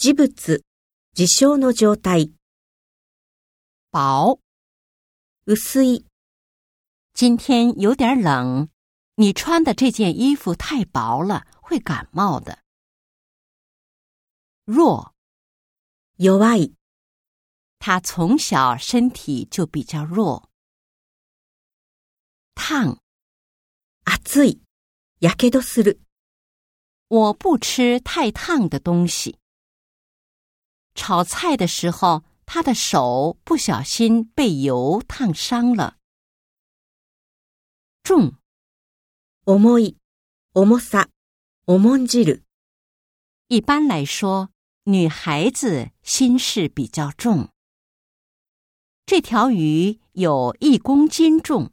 事物、事象の状態、薄。薄い、今天有点冷，你穿的这件衣服太薄了，会感冒的。弱，弱い、他从小身体就比较弱。烫，熱い、やけどする、我不吃太烫的东西。 炒菜的时候，他的手不小心被油烫伤了。重，重い、重さ、重んじる、一般来说，女孩子心事比较重。这条鱼有一公斤重。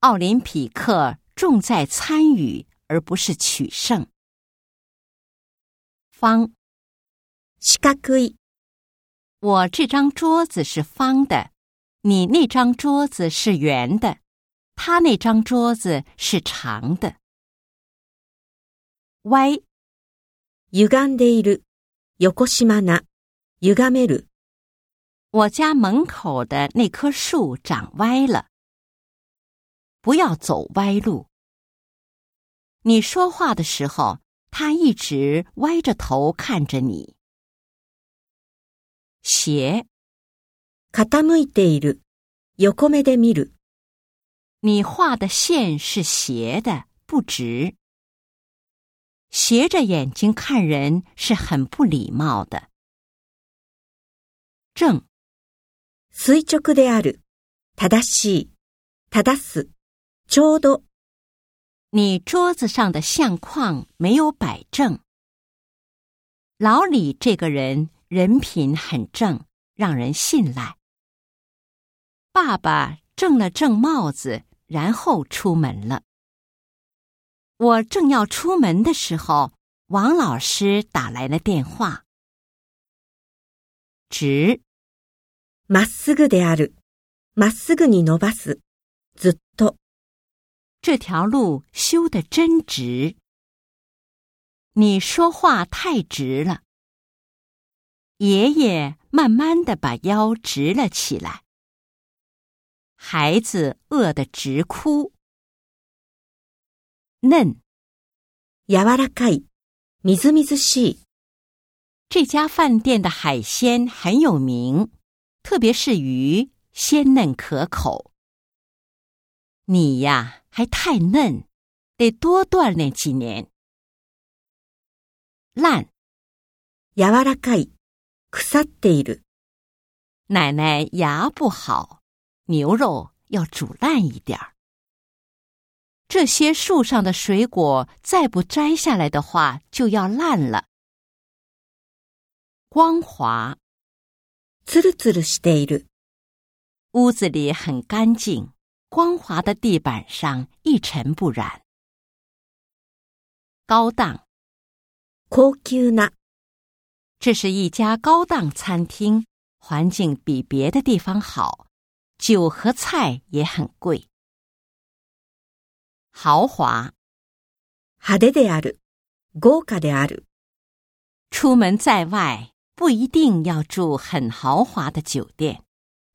奥林匹克重在参与，而不是取胜。方， 四角い、我这张桌子是方的，你那张桌子是圆的，他那张桌子是长的。歪，歪んでいる、横島な、歪める、我家门口的那棵树长歪了，不要走歪路。你说话的时候，他一直歪着头看着你。 斜，傾いている、横目で見る、你画的线是斜的，不直。斜着眼睛看人是很不礼貌的。正，垂直である、正しい、正す、ちょうど、你桌子上的相框没有摆正。老李这个人 人品很正，让人信赖。爸爸正了正帽子，然后出门了。我正要出门的时候，王老师打来了电话。直，まっすぐである、まっすぐに伸ばす、ずっと、这条路修得真直。你说话太直了。 爷爷慢慢的把腰直了起来。孩子饿得直哭。嫩，柔らかい、みずみずしい、这家饭店的海鲜很有名，特别是鱼，鲜嫩可口。你呀，还太嫩，得多锻炼几年。烂，柔らかい、 腐っている、奶奶牙不好，牛肉要煮烂一点儿。这些树上的水果再不摘下来的话，就要烂了。光滑，つるつるしている、屋子里很干净，光滑的地板上一尘不染。高档，高級な、 这是一家高档餐厅，环境比别的地方好，酒和菜也很贵。豪华，派手である、豪華である、出门在外不一定要住很豪华的酒店，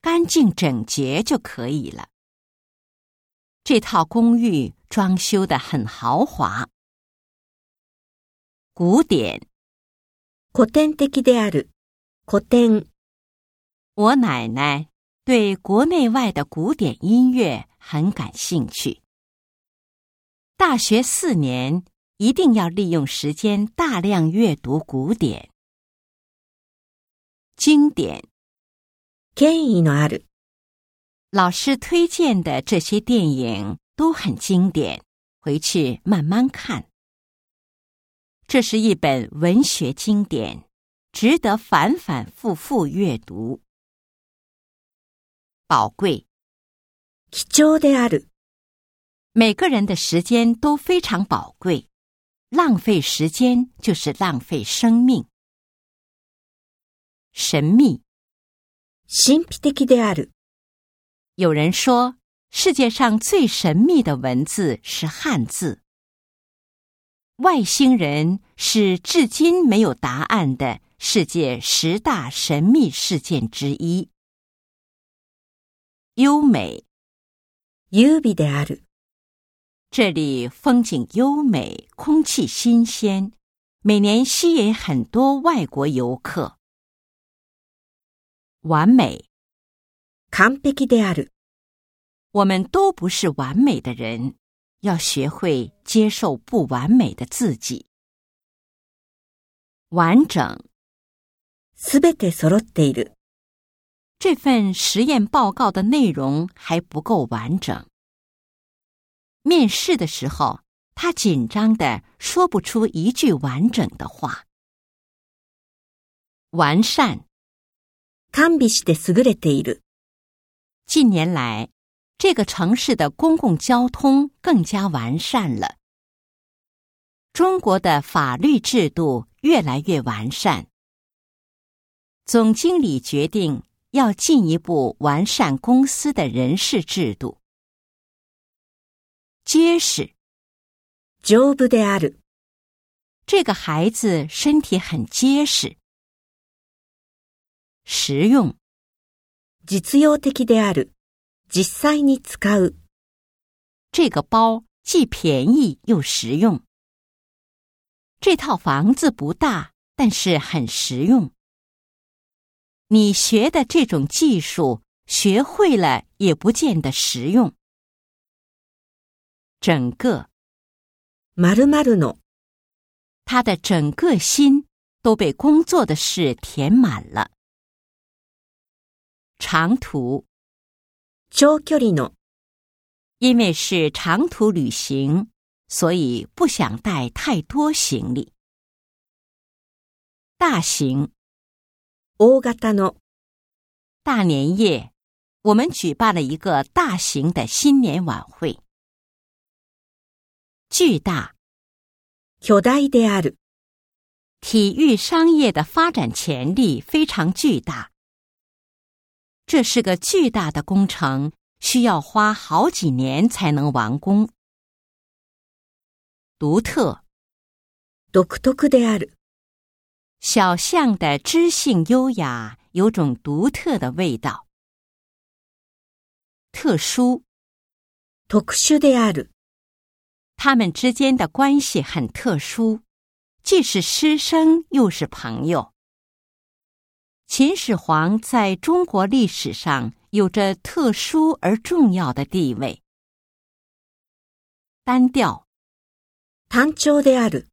干净整洁就可以了。这套公寓装修的很豪华。古典， 古典的である、古典、我奶奶对国内外的古典音乐很感兴趣。大学四年一定要利用时间大量阅读古典、经典。権威のある、老师推荐的这些电影都很经典，回去慢慢看。 这是一本文学经典，值得反反复复阅读。宝贵，貴重である、每个人的时间都非常宝贵，浪费时间就是浪费生命。神秘，神秘的である、有人说世界上最神秘的文字是汉字。 外星人 是至今没有答案的世界十大神秘事件之一。优美，優美である。这里风景优美，空气新鲜，每年吸引很多外国游客。完美，完璧である。我们都不是完美的人， 要学会接受不完美的自己。完整，すべて揃っている。这份实验报告的内容还不够完整。面试的时候，他紧张的说不出一句完整的话。完善，完備して優れている。近年来， 这个城市的公共交通更加完善了。中国的法律制度越来越完善。总经理决定。要进一步完善公司的人事制度。结实，丈夫である。这个孩子身体很结实。实用，実用的である。 実際に使う。这个包既便宜又实用。这套房子不大，但是很实用。你学的这种技术，学会了也不见得实用。整个，まるまるの，他的整个心都被工作的事填满了。长途， 長距離の，因为是长途旅行，所以不想带太多行李。大型。大型の大年夜，我们举办了一个大型的新年晚会。巨大，巨大である。体育商业的发展潜力非常巨大。 这是个巨大的工程，需要花好几年才能完工。独特，独特である。小象的知性优雅，有种独特的味道。特殊，特殊である。他们之间的关系很特殊，既是师生又是朋友。 秦始皇在中国历史上有着特殊而重要的地位。单调，単調である。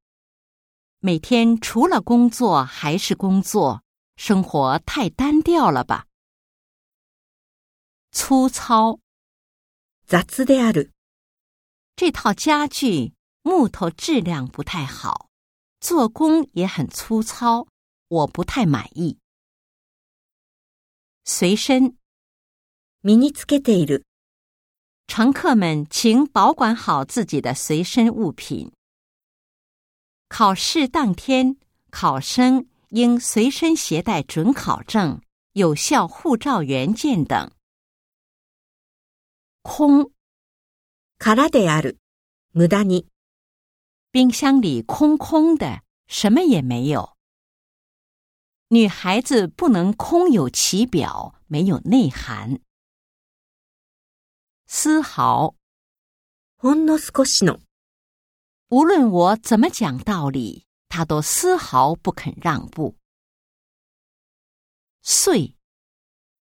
每天除了工作还是工作，生活太单调了吧？粗糙，杂である。这套家具木头质量不太好，做工也很粗糙，我不太满意。 随身，身につけている。乘客们，请保管好自己的随身物品。考试当天，考生应随身携带准考证、有效护照原件等。空，空である。無駄に。冰箱里空空的，什么也没有。 女孩子不能空有其表，没有内涵。丝毫，ほんの少しの。无论我怎么讲道理，他都丝毫不肯让步。碎，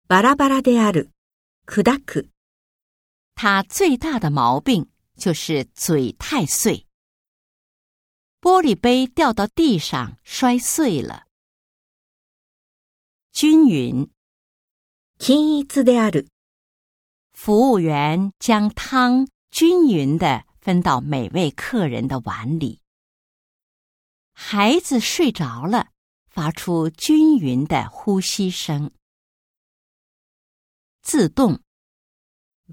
バラバラである。砕く。他最大的毛病就是嘴太碎。玻璃杯掉到地上摔碎了。 均匀，均一である。服务员将汤均匀的。分到每位客人的碗里。孩子睡着了，发出均匀的呼吸声。自动，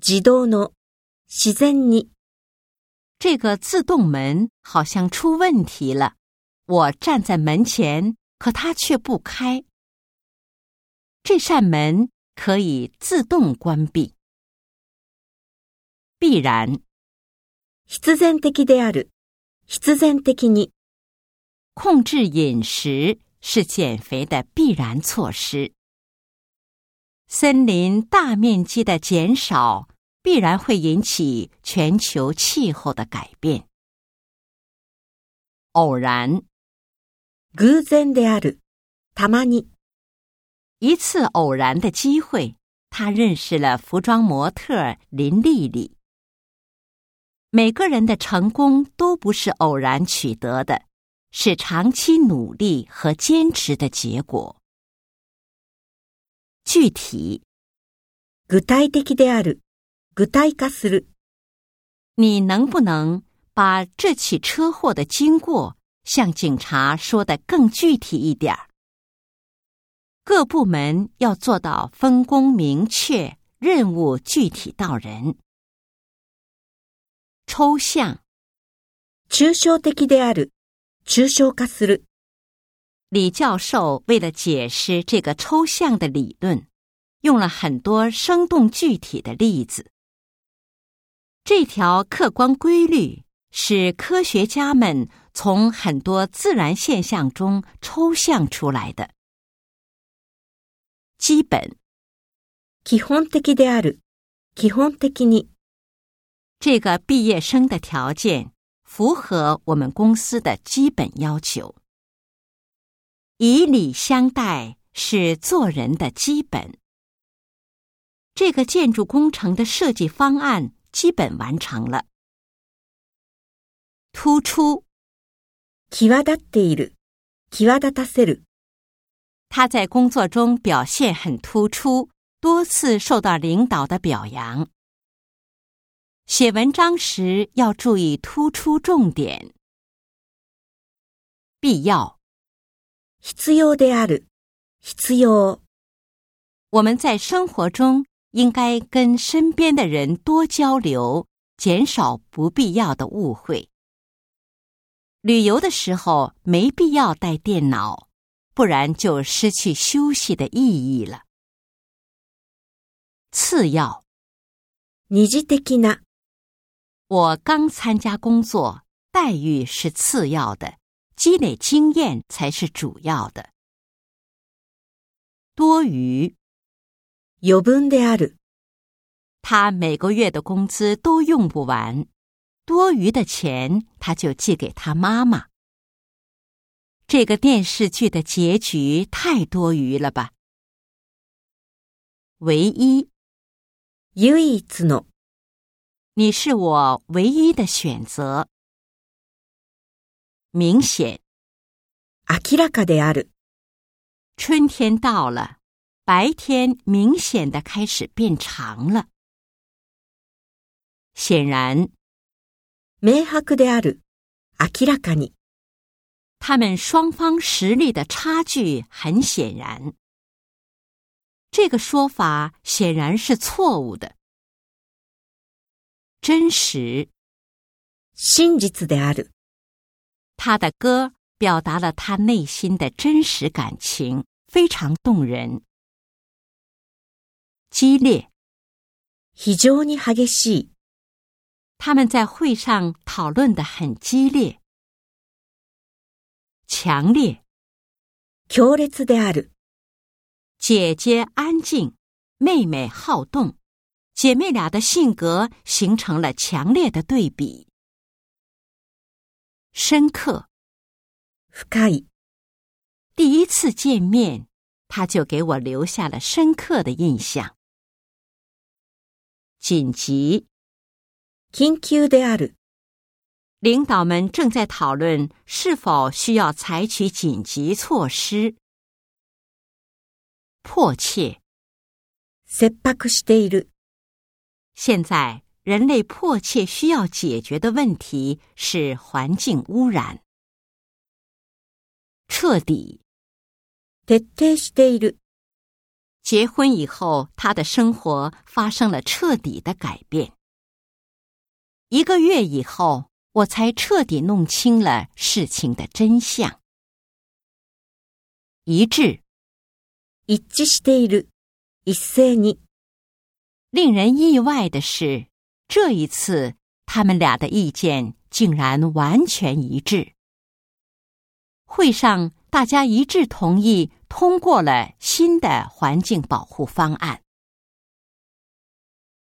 自動の自然に。这个自动门好像出问题了。我站在门前，可它却不开。 这扇门可以自动关闭。必然。必然的である。必然的に。 控制饮食是减肥的必然措施。森林大面积的减少必然会引起全球气候的改变。偶然，偶然である。たまに。 一次偶然的机会，他认识了服装模特林丽丽。每个人的成功都不是偶然取得的，是长期努力和坚持的结果。具体，具体的である。具体化する。你能不能把这起车祸的经过向警察说的更具体一点儿？ 各部门要做到分工明确，任务具体到人。抽象，抽象的である。抽象化する。李教授为了解释这个抽象的理论，用了很多生动具体的例子。这条客观规律是科学家们从很多自然现象中抽象出来的。 基本，基本的である。基本的に。这个毕业生的条件符合我们公司的基本要求。以礼相待是做人的基本。这个建筑工程的设计方案基本完成了。突出，際立っている。際立たせる。 他在工作中表现很突出，多次受到领导的表扬。写文章时要注意突出重点。必要，必要である。必要。我们在生活中应该跟身边的人多交流，减少不必要的误会。旅游的时候没必要带电脑， 不然就失去休息的意义了。次要，二次的な。我刚参加工作，待遇是次要的，积累经验才是主要的。多余，余分である。他每个月的工资都用不完，多余的钱他就寄给他妈妈。 这个电视剧的结局太多余了吧？唯一，唯一の。你是我唯一的选择。明显，明らかである。春天到了，白天明显的开始变长了。显然，明白である。明らかに。 他们双方实力的差距很显然。这个说法显然是错误的。真实，真実である。他的歌表达了他内心的真实感情，非常动人。激烈，非常に激しい。他们在会上讨论的很激烈。 强烈，強烈である。姐姐安静，妹妹好动。姐妹俩的性格形成了强烈的对比。深刻，深い。第一次见面，他就给我留下了深刻的印象。紧急，緊急である。 领导们正在讨论是否需要采取紧急措施。迫切，切迫している。现在，人类迫切需要解决的问题是环境污染。彻底。徹底している。结婚以后，他的生活发生了彻底的改变。一个月以后， 我才彻底弄清了事情的真相。一致。一致している。一斉に。令人意外的是，这一次他们俩的意见竟然完全一致。 会上大家一致同意通过了新的环境保护方案。